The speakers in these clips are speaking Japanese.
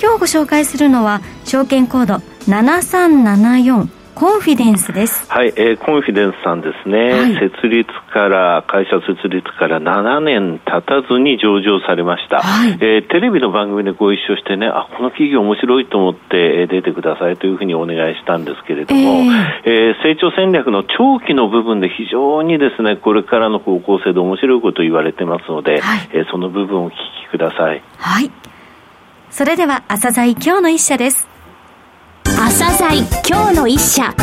今日ご紹介するのは証券コード7374コンフィデンスです。はい、えー、コンフィデンスさんですね、はい、設立から、会社設立から7年経たずに上場されました。はい、えー、テレビの番組でご一緒してね、あ、この企業面白いと思って出てくださいというふうにお願いしたんですけれども、えー、えー、成長戦略の長期の部分で非常にですね、これからの方向性で面白いことを言われてますので、はい、えー、その部分をお聞きください。はい。それでは、朝鮮今日の一社です。朝鮮今日の一社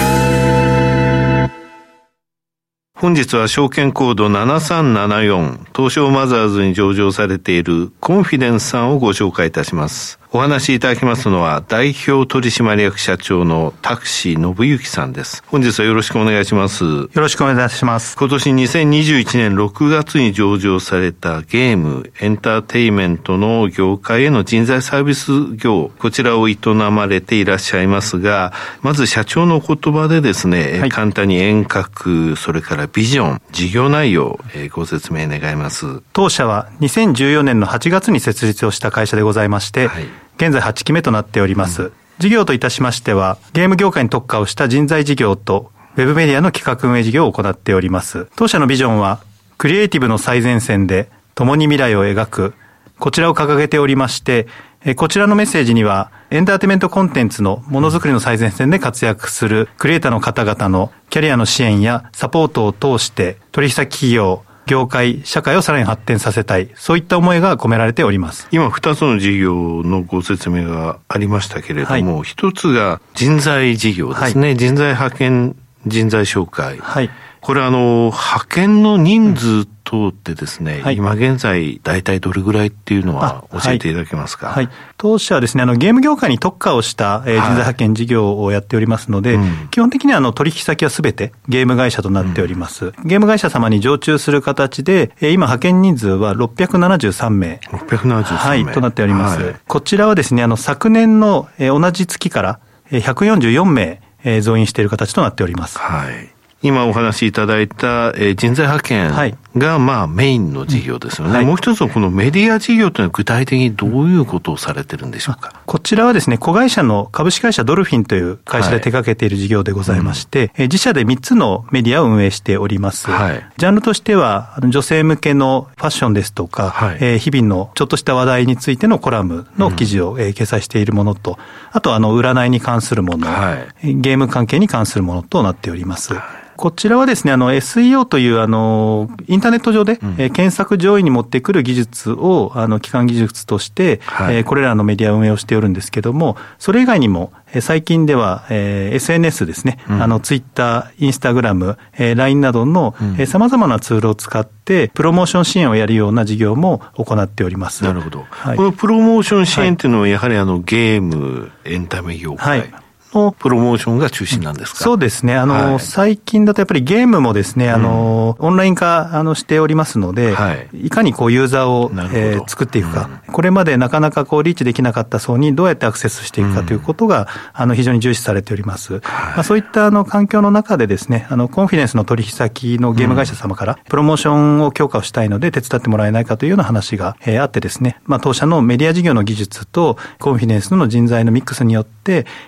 本日は証券コード7374東証マザーズに上場されているコンフィデンスさんをご紹介いたします。お話しいただきますのは代表取締役社長のタクシー信之さんです。本日はよろしくお願いします。よろしくお願いします。今年2021年6月に上場されたゲーム、エンターテイメントの業界への人材サービス業、こちらを営まれていらっしゃいますが、まず社長の言葉でですね、はい、簡単に遠隔、それからビジョン、事業内容、えー、ご説明願います。当社は2014年の8月に設立をした会社でございまして、はい現在8期目となっております。事業といたしましては、ゲーム業界に特化をした人材事業と、ウェブメディアの企画運営事業を行っております。当社のビジョンは、クリエイティブの最前線で、共に未来を描く、こちらを掲げておりまして、こちらのメッセージには、エンターテイメントコンテンツのものづくりの最前線で活躍するクリエイターの方々のキャリアの支援やサポートを通して、取引先企業、業界、社会をさらに発展させたい、そういった思いが込められております。今、二つの事業のご説明がありましたけれども、一、はい、つが人材事業ですね、はい、人材派遣、人材紹介。はい。これあの、派遣の人数等ってですね、はい、今現在大体どれぐらいっていうのは教えていただけますか、はい、はい、当社はですね、あのゲーム業界に特化をした、えー、人材派遣事業をやっておりますので、はいうん、基本的にはあの取引先はすべてゲーム会社となっております、うん、ゲーム会社様に常駐する形で、えー、今派遣人数は673名。673名。はい、となっております。こちらはですね、あの昨年の、えー、同じ月から144名、えー、増員している形となっております。はい。今お話しいただいた、えー、人材派遣が、まあ、メインの事業ですよね。はい、もう一つのこのメディア事業というのは具体的にどういうことをされてるんでしょうか？こちらはですね、子会社の株式会社ドルフィンという会社で手掛けている事業でございまして、はいうん、自社で3つのメディアを運営しております。はい、ジャンルとしては、女性向けのファッションですとか、はい、えー、日々のちょっとした話題についてのコラムの記事を、えー、掲載しているものと、あとあの、占いに関するもの、はい、ゲーム関係に関するものとなっております。こちらはですね、あの SEO というあの、インターネット上で、うん、え検索上位に持ってくる技術を、あの、基幹技術として、はい、えこれらのメディア運営をしておるんですけども、それ以外にも、え最近では、えー、SNS ですね、うん、あの、ツイッター、インスタグラム、えー、LINE などの、うん、えー、様々なツールを使って、プロモーション支援をやるような事業も行っております。なるほど。はい、このプロモーション支援っていうのは、やはりあの、ゲーム、エンタメ業界。はいのプロモーションが中心なんですか、そうですね。あの、はい、最近だとやっぱりゲームもですね、あの、うん、オンライン化あのしておりますので、はい、いかにこうユーザーを、えー、作っていくか、うん、これまでなかなかこうリーチできなかった層にどうやってアクセスしていくかということが、うん、あの、非常に重視されております。はい、まあ、そういったあの環境の中でですね、あの、コンフィデンスの取引先のゲーム会社様から、プロモーションを強化をしたいので手伝ってもらえないかというような話が、えー、あってですね、まあ、当社のメディア事業の技術とコンフィデンスの人材のミックスによって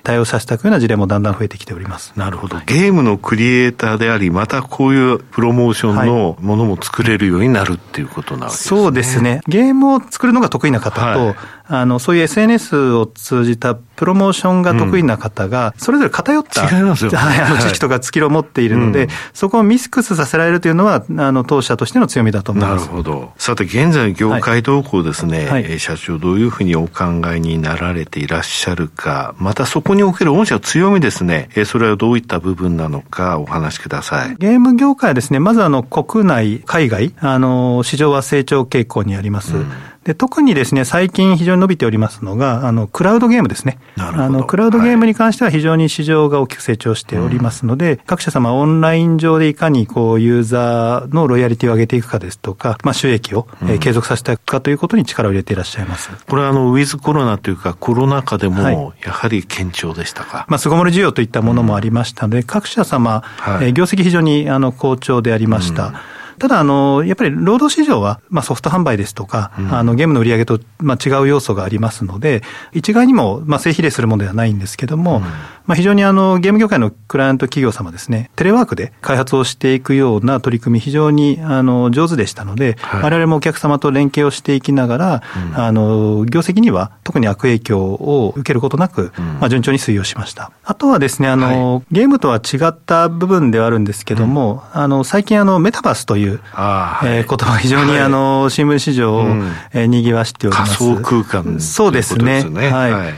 対応させていくような事例もだんだん増えてきております。なるほど。ゲームのクリエイターであり、またこういうプロモーションのものも作れるようになるっていうことなわけですね。そうですね。ゲームを作るのが得意な方と、はいあの、そういう SNS を通じたプロモーションが得意な方が、それぞれ偏った、違いますよ、ね、はい、あの、知識とかスキルを持っているので、はい、そこをミスクスさせられるというのは、あの、当社としての強みだと思います。なるほど。さて、現在の業界動向ですね、はい、社長どういうふうにお考えになられていらっしゃるか、またそこにおける御社の強みですね、それはどういった部分なのかお話しください。ゲーム業界はですね、まずあの、国内、海外、あの、市場は成長傾向にあります。うんで特にですね、最近非常に伸びておりますのが、あの、クラウドゲームですね。あの、クラウドゲームに関しては非常に市場が大きく成長しておりますので、うん、各社様オンライン上でいかにこう、ユーザーのロイヤリティを上げていくかですとか、まあ、収益を、え継続させていくかということに力を入れていらっしゃいます。これはあの、ウィズコロナというか、コロナ禍でも、やはり堅調でしたか？はい、まあ、巣ごもり需要といったものもありましたので、各社様、はい、え業績非常にあの好調でありました。うんただ、あの、やっぱり労働市場は、まあソフト販売ですとか、うん、あの、ゲームの売り上げと、まあ違う要素がありますので、一概にも、まあ正比例するものではないんですけども、うん、まあ非常にあの、ゲーム業界のクライアント企業様ですね、テレワークで開発をしていくような取り組み、非常に、あの、上手でしたので、はい、我々もお客様と連携をしていきながら、うん、あの、業績には特に悪影響を受けることなく、まあ順調に推移をしました。あとはですね、あの、はい、ゲームとは違った部分ではあるんですけども、あの、最近あの、メタバースという、あえー、言葉非常に、あの、新聞市場を、えー、賑わしております。仮想空間、そうですね。はい。はい。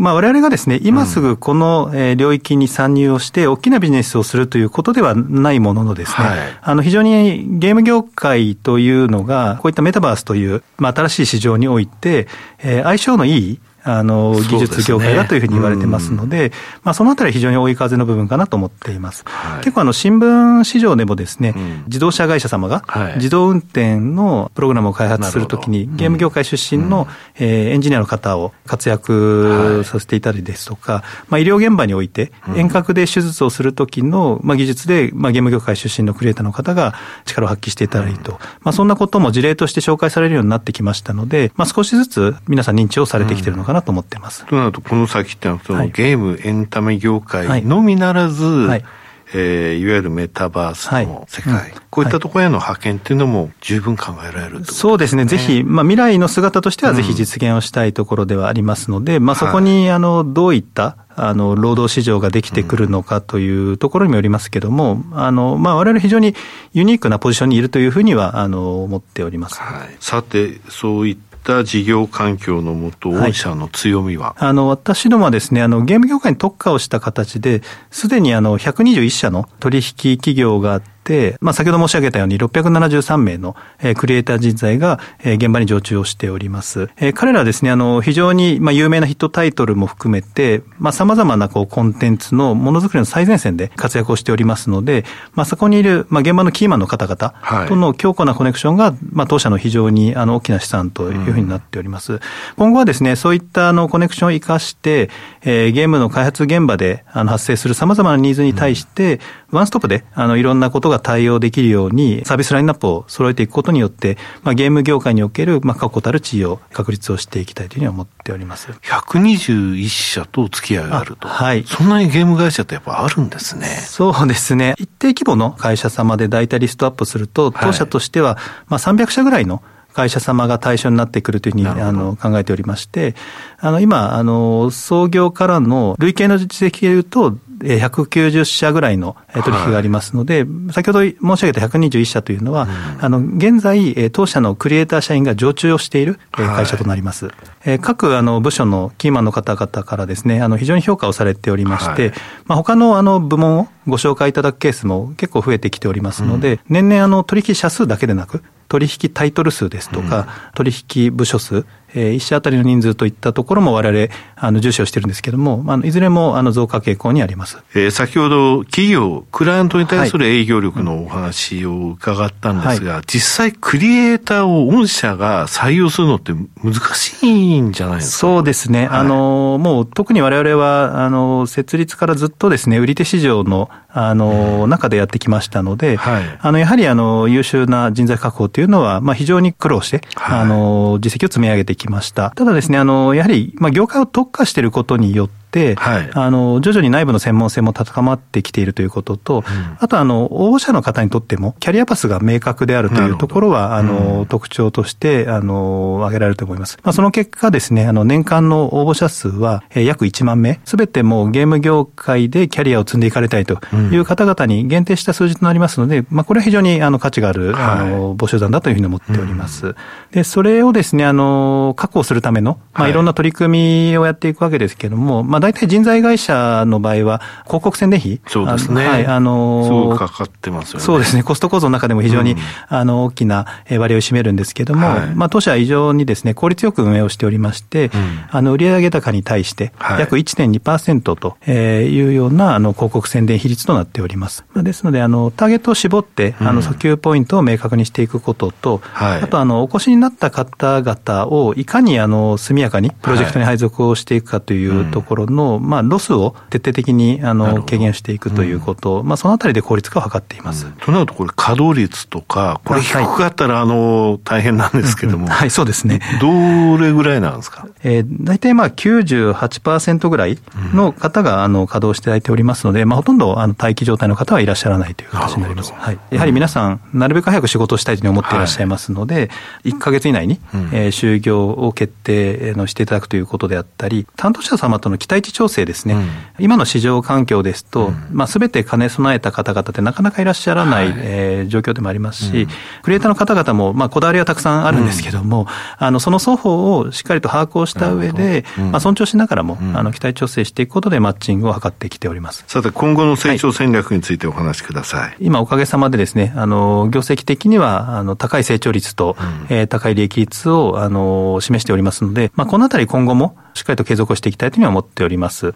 まあ、我々がですね、今すぐこの領域に参入をして、大きなビジネスをするということではないもののですね、はい、あの、非常にゲーム業界というのが、こういったメタバースという、まあ、新しい市場において、えー、相性のいいあの、技術業界だというふうに言われてますので、まあ、そのあたりは非常に追い風の部分かなと思っています。はい、結構あの、新聞市場でもですね、うん、自動車会社様が、自動運転のプログラムを開発するときに、ゲーム業界出身の、うん、えー、エンジニアの方を活躍させていたりですとか、まあ、医療現場において、遠隔で手術をするときの、まあ、技術で、まあ、ゲーム業界出身のクリエイターの方が力を発揮していたりと、まあ、そんなことも事例として紹介されるようになってきましたので、まあ、少しずつ皆さん認知をされてきているのかなと思ってます。となると、この先ってのは、そのゲーム、エンタメ業界のみならず、はいえー、いわゆるメタバースの世界、はい、こういったところへの派遣っていうのも十分考えられる、ね、そうですね。ぜひ、まあ未来の姿としてはぜひ実現をしたいところではありますので、うん、まあそこに、あの、どういった、あの、労働市場ができてくるのかというところにもよりますけども、あの、まあ我々非常にユニークなポジションにいるというふうには、あの、思っております。はい。さて、そういったった事業環境のもと、御社の強みは、はい、あの、私どもはですね、あの、ゲーム業界に特化をした形で、すでにあの、121社の取引企業があって、、まあ、先ほど申し上げたように673名の、えー、クリエイター人材が、えー、現場に常駐をしております。えー、彼らはですね、あの、非常に、まあ、有名なヒットタイトルも含めて、まあ、様々なこう、コンテンツのものづくりの最前線で活躍をしておりますので、まあ、そこにいる、まあ、現場のキーマンの方々との強固なコネクションが、まあ、当社の非常に、あの、大きな資産というふうになっております。うん、今後はですね、そういったあの、コネクションを活かして、えー、ゲームの開発現場で、あの、発生する様々なニーズに対して、うんワンストップで、あの、いろんなことが対応できるように、サービスラインナップを揃えていくことによって、まあ、ゲーム業界における、まあ、確固たる地位を確立をしていきたいというふうに思っております。121社と付き合いがあると。はい。そんなにゲーム会社ってやっぱあるんですね。そうですね。一定規模の会社様で大体リストアップすると、当社としては、まあ、300社ぐらいの会社様が対象になってくるというふうにあの考えておりまして、あの今、あの創業からの累計の実績でいうと、190社ぐらいの取引がありますので、はい、先ほど申し上げた121社というのは、うん、あの、現在、当社のクリエイター社員が常駐をしている会社となります。はい、各あの部署のキーマンの方々からですね、あの、非常に評価をされておりまして、はい、まあ、他のあの部門をご紹介いただくケースも結構増えてきておりますので、うん、年々あの取引社数だけでなく、取引タイトル数ですとか、うん、取引部署数、えー、一社当たりの人数といったところも我々、あの、重視をしてるんですけれども、あの、いずれも、あの、増加傾向にあります。えー、先ほど、企業、クライアントに対する営業力のお話を伺ったんですが、はい、実際、クリエイターを御社が採用するのって難しいんじゃないですか？そうですね。はい、あの、もう、特に我々は、あの、設立からずっとですね、売り手市場の、あの、中でやってきましたので、はい、あの、やはり、あの、優秀な人材確保というのは、まあ、非常に苦労して、あの、実績を積み上げてきました。ただですね、あの、やはり、まあ、業界を特化していることによって、、はい、あの、徐々に内部の専門性も高まってきているということと、うん、あとあの、応募者の方にとっても、キャリアパスが明確であるというところは、あの、うん、特徴として、あの、挙げられると思います。まあ、その結果ですね、あの、年間の応募者数は、えー、約1万名、すべてもうゲーム業界でキャリアを積んでいかれたいという方々に限定した数字となりますので、まあ、これは非常にあの価値がある、あの、募集団だというふうに思っております。うん、で、それをですね、あの、確保するための、まあ、い。ろんな取り組みをやっていくわけですけれども、まあ、あ、大体人材会社の場合は、広告宣伝費そうですね。はい、あのー、すごくかかってますよね。そうですね。コスト構造の中でも非常に、うん、あの、大きな割合を占めるんですけども、はい、まあ、当社は非常にですね、効率よく運営をしておりまして、うん、あの、売上高に対して、約1.2%というような、あの、広告宣伝比率となっております。ですので、あの、ターゲットを絞って、あの、訴求ポイントを明確にしていくことと、あと、あの、お越しになった方々を、いかに、あの、速やかにプロジェクトに配属をしていくかというところの、まあ、ロスを徹底的に、あの、軽減していくということ、まあ、そのあたりで効率化を図っています。となると、これ、稼働率とか、これ低かったら、あの、大変なんですけども。はい、そうですね。どれぐらいなんですか？えー、大体まあ98%ぐらいの方が、あの、稼働していただいておりますので、まあ、ほとんど、あの、待機状態の方はいらっしゃらないという形になります。はい。やはり皆さん、なるべく早く仕事をしたいと思っていらっしゃいますので、はい、1ヶ月以内に、えー、就業を決定のしていただくということであったり、担当者様との期待値調整ですね。うん、今の市場環境ですと、すべて兼ね備えた方々ってなかなかいらっしゃらない、はい、えー、状況でもありますし、うん、クリエイターの方々も、まあ、こだわりはたくさんあるん。ですけども、あの、その双方をしっかりと把握をした上で、まあ、尊重しながらも、あの、期待調整していくことでマッチングを図ってきております。さて、今後の成長戦略についてお話しください。はい、今、おかげさまでですね、あの、業績的には、あの、高い成長率と、うん、えー、高い利益率を、あの、示しておりますので、まあ、このあたり今後も、しっかりと継続していきたいというふうに思っております。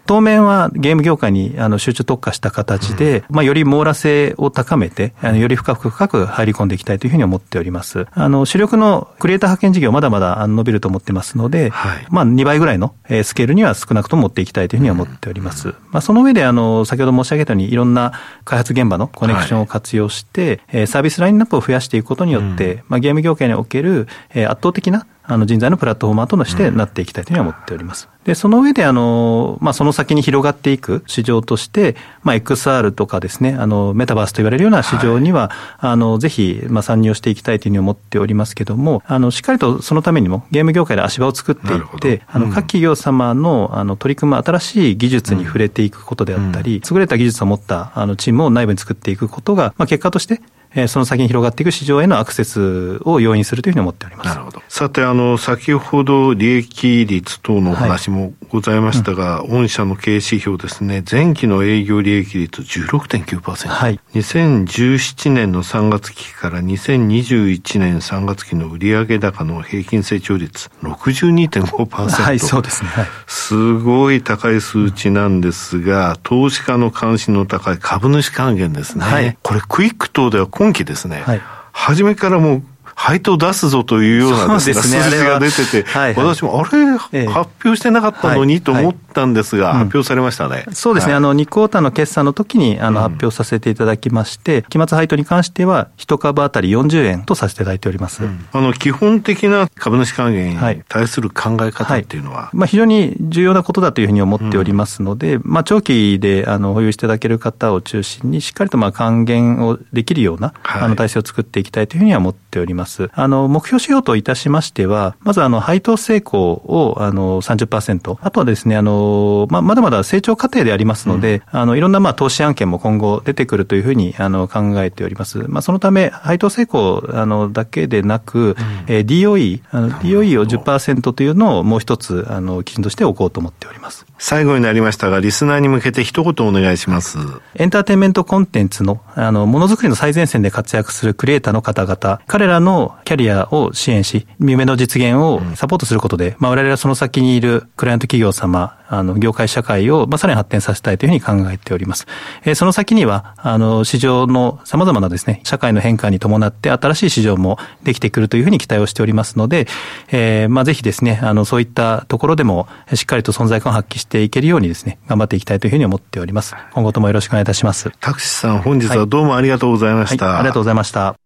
当面はゲーム業界にあの集中特化した形で、うん、まあより網羅性を高めて、あのより深く深く入り込んでいきたいというふうに思っております。あの主力のクリエイター派遣事業まだまだ伸びると思ってますので、はい、まあ2倍ぐらいのスケールには少なくとも持っていきたいというふうに思っております。うん、まあその上であの先ほど申し上げたようにいろんな開発現場のコネクションを活用して、はい、サービスラインナップを増やしていくことによって、うん、まあゲーム業界における圧倒的なあの人材のプラットフォーマーとしてなっていきたいというふうに思っております。で、その上で、あの、まあ、その先に広がっていく市場として、まあ、XR とかですね、あの、メタバースと言われるような市場には、はい、あの、ぜひ、まあ、参入していきたいというふうに思っておりますけども、あの、しっかりとそのためにも、ゲーム業界で足場を作っていって、あの、各企業様の、あの、取り組む新しい技術に触れていくことであったり、優れた技術を持った、あの、チームを内部に作っていくことが、まあ、結果として、えその先に広がっていく市場へのアクセスを要因するというふうに思っております。なるほど。さて、あの、先ほど利益率等のお話もございましたが、はいうん、御社の経営指標ですね、前期の営業利益率16.9%。はい。2017年の3月期から2021年3月期の売上高の平均成長率62.5%。はい、そうですね。はい、すごい高い数値なんですが、投資家の関心の高い株主還元ですね。はい。これクイック等では今期ですね、はい、初めからもう配当出すぞというようなですね、数字が出てて、はいはい、私もあれ、ええ、発表してなかったのにと思ったんですが、発表されましたね。そうですね、あの、2クォーターの決算の時にあの発表させていただきまして、期末配当に関しては、1株当たり40円とさせていただいております。あの、基本的な株主還元に対する考え方っていうのは、まあ、非常に重要なことだというふうに思っておりますので、まあ、長期であの保有していただける方を中心に、しっかりとまあ還元をできるような、あの体制を作っていきたいというふうには思っております。あの、目標指標といたしましては、まずあの、配当成功をあの30%、あとはですね、あの、ままだまだ成長過程でありますので、うん、あの、いろんなまあ投資案件も今後出てくるというふうにあの考えております。まあ、そのため、配当成功あのだけでなく、うん、えー、DOE、あの DOE を10%というのをもう一つ、あの、基準としておこうと思っております。最後になりましたが、リスナーに向けて一言お願いします。エンターテインメントコンテンツの、あの、ものづくりの最前線で活躍するクリエイターの方々、彼らのキャリアを支援し、夢の実現をサポートすることで、うん、まあ、我々はその先にいるクライアント企業様、あの、業界社会を、まあ、さらに発展させたいというふうに考えております。えー、その先には、あの、市場の様々なですね、社会の変化に伴って新しい市場もできてくるというふうに期待をしておりますので、えー、まあ、ぜひですね、あの、そういったところでも、しっかりと存在感を発揮していけるようにですね、頑張っていきたいというふうに思っております。今後ともよろしくお願いいたします。タクシさん、本日はどうもありがとうございました。はいはい、ありがとうございました。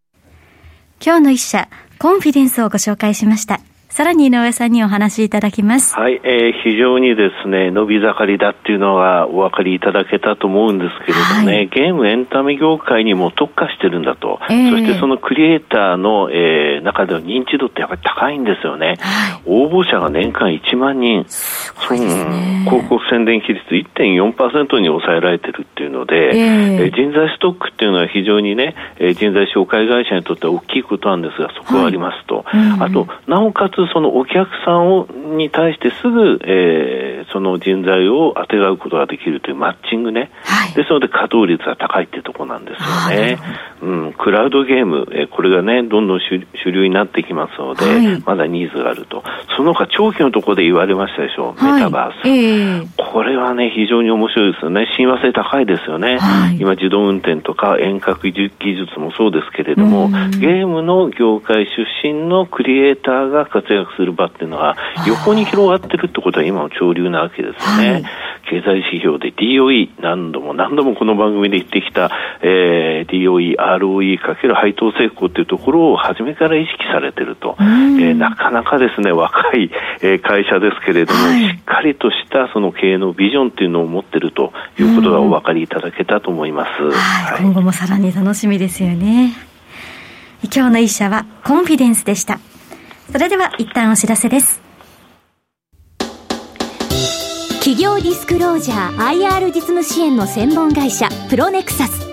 今日の一社、コンフィデンスをご紹介しました。さらに井上さんにお話しいただきます。はい、えー、非常にですね、伸び盛りだっていうのはお分かりいただけたと思うんですけれどもね、はい、ゲームエンタメ業界にも特化してるんだと、えー、そしてそのクリエイターの、えー、中での認知度ってやっぱり高いんですよね。はい、応募者が年間1万人、うん、広告宣伝比率1.4%に抑えられてるっていうので、えー、人材ストックっていうのは非常にね、人材紹介会社にとっては大きいことなんですが、そこはありますと。はいうん、あと、なおかつそのお客さんをに対してすぐ、えー、その人材を当てがうことができるというマッチングね、はい、ですので稼働率が高いっていうところなんですよね。うん、クラウドゲーム、えこれがね、どんどん主流になってきますので、はい、まだニーズがあると。その他、長期のところで言われましたでしょう、メタバース、えー。これはね、非常に面白いですよね。親和性高いですよね。今、自動運転とか遠隔技術もそうですけれども、ゲームの業界出身のクリエイターが活躍する場っていうのは、横に広がってるってことは今の潮流なわけですよね。はい、経済指標で DOE、何度も何度もこの番組で言ってきた、えー、DOE、ROE かける配当成功っていうところを初めから意識されてると、えー、なかなかですね、若い、えー、会社ですけれども、はい、しっかりとしたその経営のビジョンっていうのを持ってるということがお分かりいただけたと思います。はい、今後もさらに楽しみですよね。今日の一社はコンフィデンスでした。それでは一旦お知らせです。企業ディスクロージャー IR 実務支援の専門会社プロネクサス。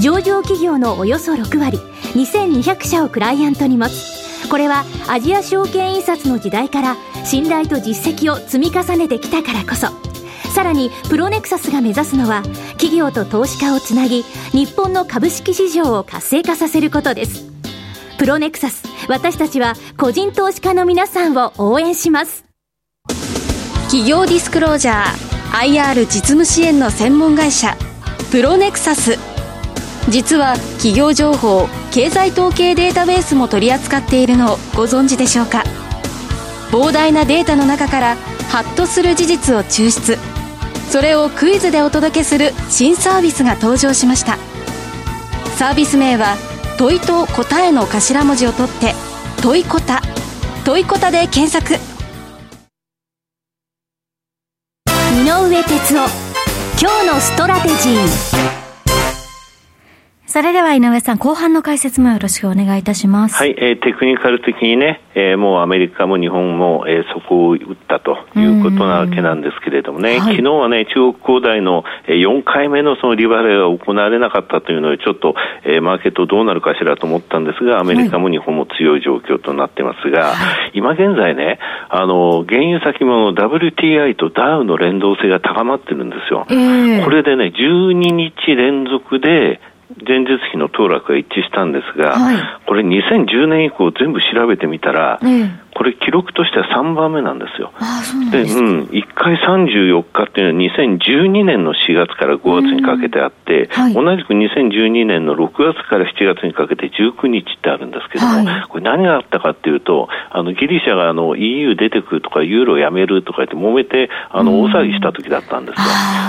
上場企業のおよそ6割2200社をクライアントに持つ。これはアジア証券印刷の時代から信頼と実績を積み重ねてきたからこそ。さらにプロネクサスが目指すのは企業と投資家をつなぎ日本の株式市場を活性化させることです。プロネクサス私たちは個人投資家の皆さんを応援します。企業ディスクロージャー IR 実務支援の専門会社プロネクサス。実は企業情報経済統計データベースも取り扱っているのをご存知でしょうか？膨大なデータの中からハッとする事実を抽出。それをクイズでお届けする新サービスが登場しました。サービス名は問いと答えの頭文字を取って問いこた問いこたで検索。井上哲夫今日のストラテジー。それでは井上さん、後半の解説もよろしくお願いいたします。はい、えー、テクニカル的にね、えー、もうアメリカも日本も、えー、そこを打ったということなわけなんですけれどもね、はい、昨日はね、中国恒大の4回目のそのリバレが行われなかったというので、ちょっと、えー、マーケットどうなるかしらと思ったんですが、アメリカも日本も強い状況となってますが、はい、今現在ね、あの、原油先物 WTI とダウの連動性が高まってるんですよ。えー、これでね、12日連続で、前日比の騰落が一致したんですが、はい、これ2010年以降全部調べてみたら、これ記録としては3番目なんですよ。でうん、1回34日っていうのは2012年の4月から5月にかけてあって、はい、同じく2012年の6月から7月にかけて19日ってあるんですけども、はい、これ何があったかっていうと、あのギリシャがあの EU 出てくるとかユーロやめるとか言って揉めてあの大騒ぎした時だったんですよ。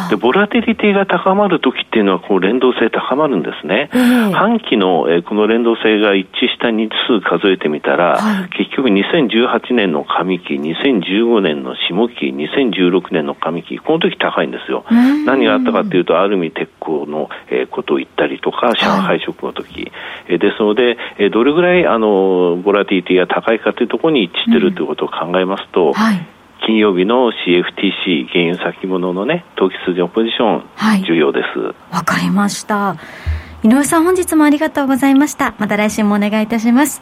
で、ボラティリティが高まる時っていうのはこう連動性高まるんですね。半期の、えこの連動性が一致した日数数えてみたら、はい、結局2018年の上期、2015年の下期、2016年の上期、この時高いんですよ。何があったかというと、アルミ鉄鋼の、えことを言ったりとか、上海食の時、え、はい、ですので、えどれぐらいあのボラティティが高いかというところに一致しているということを考えますと、うんはい金曜日の CFTC 原油先物のね、投機筋のポジション、はい、重要です。わかりました。井上さん本日もありがとうございました。また来週もお願いいたします。